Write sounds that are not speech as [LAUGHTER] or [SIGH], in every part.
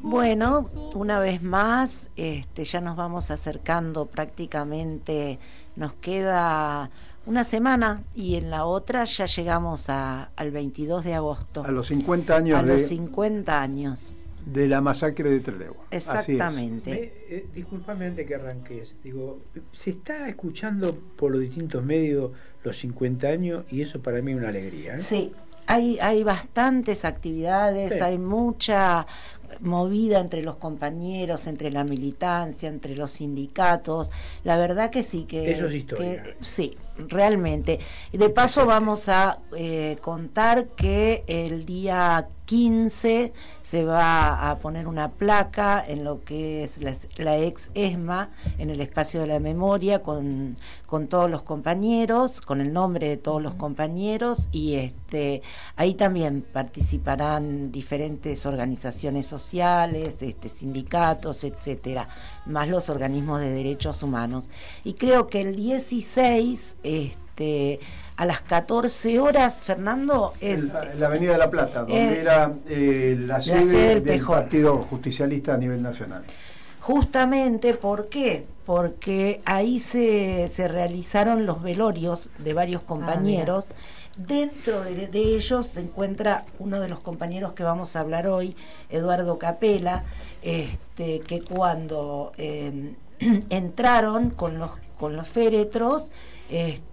Bueno, una vez más, este, ya nos vamos acercando prácticamente, nos queda una semana y en la otra ya llegamos al 22 de agosto. A los 50 años. A los 50 años. De la masacre de Trelew. Exactamente. Eh, disculpame antes que arranques. Digo, se está escuchando por los distintos medios los 50 años y eso para mí es una alegría. ¿eh? Sí, hay, hay bastantes actividades, hay mucha movida entre los compañeros, entre la militancia, entre los sindicatos. La verdad que sí, que... Eso es historia. sí, realmente. De paso vamos a eh, contar que el día 15 se va a poner una placa en lo que es la, ex ESMA, en el espacio de la memoria, con, con, todos los compañeros, con el nombre de todos los compañeros, y este ahí también participarán diferentes organizaciones sociales, este, sindicatos, etcétera, más los organismos de derechos humanos. Y creo que el 16 este, a las 14 horas, Fernando, es... En la, Avenida de la Plata, donde eh, era eh, la, sede del, Partido Justicialista a nivel nacional. Justamente, ¿por qué? Porque ahí se, se realizaron los velorios de varios ah, compañeros. Dentro de, ellos se encuentra uno de los compañeros que vamos a hablar hoy, Eduardo Capela, este, que cuando eh, [CLEARS THROAT] entraron con los, con los féretros, este,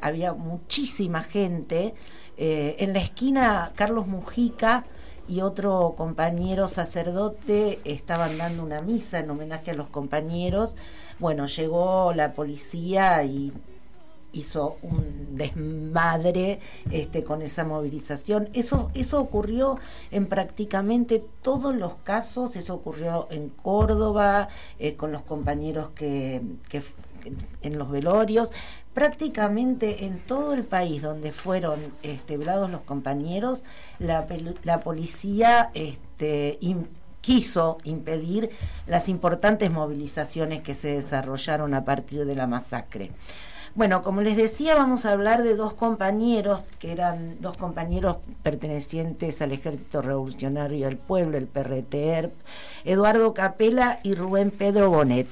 había muchísima gente. Eh, en la esquina, Carlos Mujica y otro compañero sacerdote estaban dando una misa en homenaje a los compañeros. Bueno, llegó la policía y hizo un desmadre este, con esa movilización. Eso, eso ocurrió en prácticamente todos los casos, eso ocurrió en Córdoba, eh, con los compañeros que, en los velorios, prácticamente en todo el país donde fueron este, velados los compañeros, la, la policía este, quiso impedir las importantes movilizaciones que se desarrollaron a partir de la masacre. Bueno, como les decía, vamos a hablar de dos compañeros, que eran dos compañeros pertenecientes al Ejército Revolucionario del Pueblo, el PRTER, Eduardo Capela y Rubén Pedro Bonet.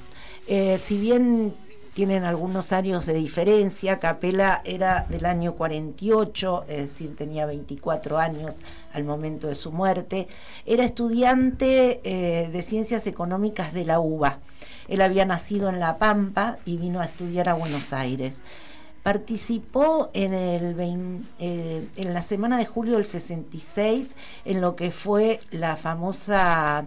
Eh, si bien tienen algunos años de diferencia, Capela era del año 48, es decir, tenía 24 años al momento de su muerte, era estudiante eh, de Ciencias Económicas de la UBA. Él había nacido en La Pampa y vino a estudiar a Buenos Aires. Participó en, el eh, en la semana de julio del 66 en lo que fue la famosa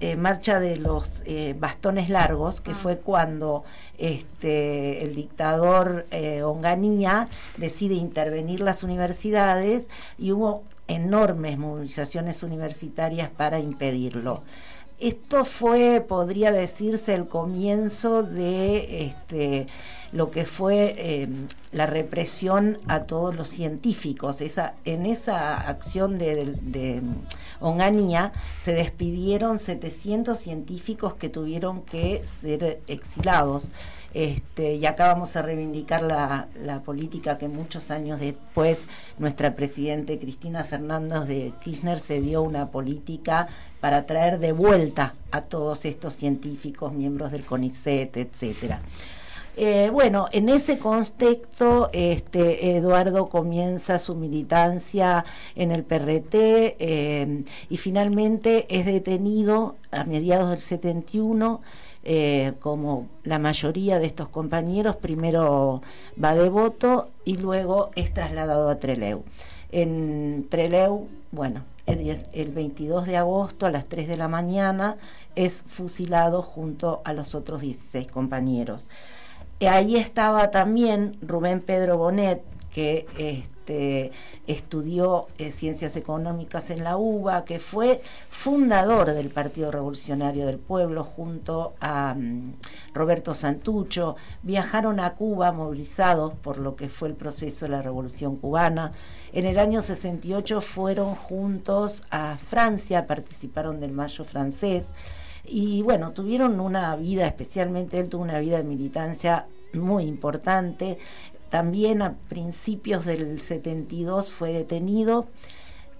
eh, marcha de los eh, bastones largos, que ah. fue cuando este, el dictador Onganía decide intervenir las universidades y hubo enormes movilizaciones universitarias para impedirlo. Esto fue, podría decirse, el comienzo de este, lo que fue em, la represión a todos los científicos. Esa, en esa acción de, de, Onganía se despidieron 700 científicos que tuvieron que ser exilados. Este, y acá vamos a reivindicar la, la, política que muchos años después nuestra presidente Cristina Fernández de Kirchner se dio una política para traer de vuelta a todos estos científicos, miembros del CONICET, etcétera. Eh, bueno, en ese contexto, este, Eduardo comienza su militancia en el PRT eh, y finalmente es detenido a mediados del 71. Eh, como la mayoría de estos compañeros, primero va de voto y luego es trasladado a Treleu. En Treleu, bueno, el, el 22 de agosto a las 3 de la mañana es fusilado junto a los otros 16 compañeros ahí estaba también Rubén Pedro Bonet, que este, estudió eh, ciencias económicas en la UBA, que fue fundador del Partido Revolucionario del Pueblo junto a mm, Roberto Santucho. Viajaron a Cuba movilizados por lo que fue el proceso de la Revolución cubana. En el año 68 fueron juntos a Francia, participaron del Mayo francés y bueno, tuvieron una vida, especialmente él tuvo una vida de militancia muy importante. También a principios del 72 fue detenido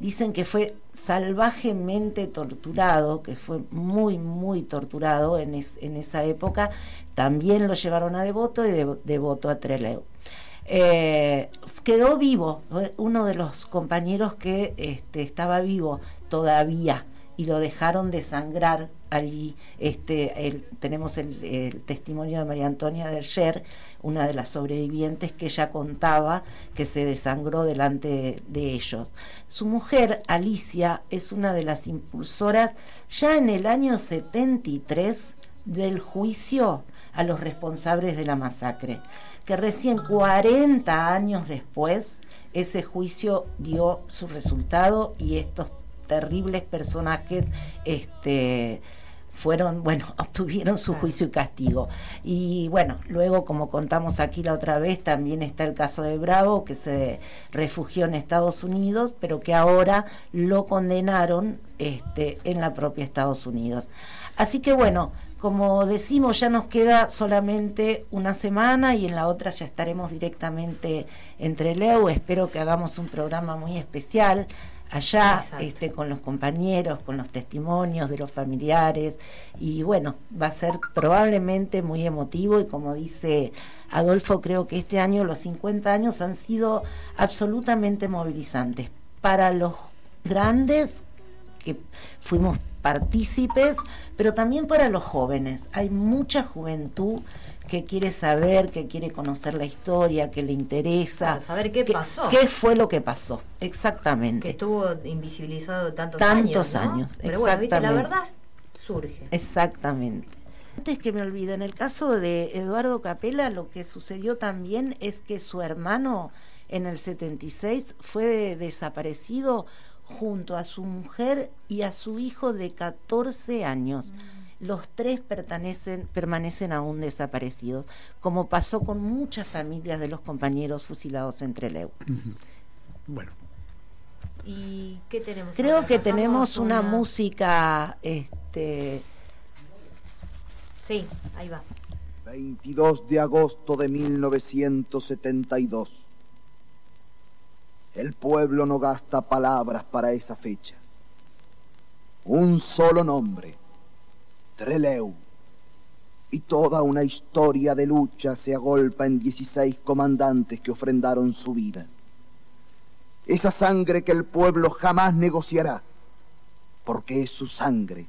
dicen que fue salvajemente torturado, que fue muy, muy torturado en, esa época. También lo llevaron a Devoto y de, Devoto a Trelew. Eh, quedó vivo, uno de los compañeros que este, estaba vivo todavía y lo dejaron desangrar allí. Este, tenemos el, testimonio de María Antonia Derger, una de las sobrevivientes que ella contaba que se desangró delante de ellos. Su mujer, Alicia, es una de las impulsoras ya en el año 73 del juicio a los responsables de la masacre, que recién 40 años después ese juicio dio su resultado y estos terribles personajes este, fueron, bueno, [LAUGHS] obtuvieron su juicio y castigo. Y bueno, luego, como contamos aquí la otra vez, también está el caso de Bravo, que se refugió en Estados Unidos, pero que ahora lo condenaron este, en la propia Estados Unidos. Así que bueno, como decimos, ya nos queda solamente una semana y en la otra ya estaremos directamente entre Leo. Espero que hagamos un programa muy especial allá este, con los compañeros, con los testimonios de los familiares y bueno, va a ser probablemente muy emotivo y como dice Adolfo, creo que este año los 50 años han sido absolutamente movilizantes. Para los grandes que fuimos partícipes, pero también para los jóvenes. Hay mucha juventud que quiere saber, que quiere conocer la historia, que le interesa. saber qué, pasó. ¿Qué fue lo que pasó? Exactamente. Que estuvo invisibilizado tantos, tantos años. Pero bueno, la verdad surge. Exactamente. Antes que me olvide, en el caso de Eduardo Capela, lo que sucedió también es que su hermano en el 76 fue desaparecido junto a su mujer y a su hijo de 14 años. Mm. Los tres pertenecen, permanecen aún desaparecidos, como pasó con muchas familias de los compañeros fusilados entre Trelew. Bueno. ¿Y qué tenemos? Creo que tenemos una, una música, este... Sí, ahí va. 22 de agosto de 1972. El pueblo no gasta palabras para esa fecha. Un solo nombre, Treleu. Y toda una historia de lucha se agolpa en 16 comandantes que ofrendaron su vida. Esa sangre que el pueblo jamás negociará, porque es su sangre.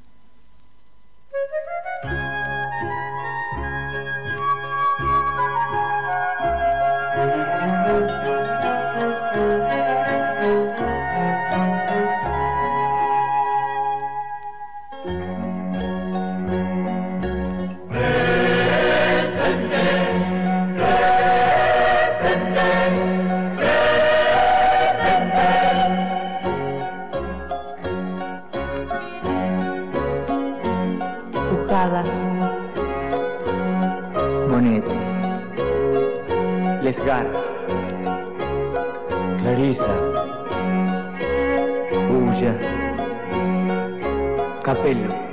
Lesgar, Clarisa, Ulla, Capello.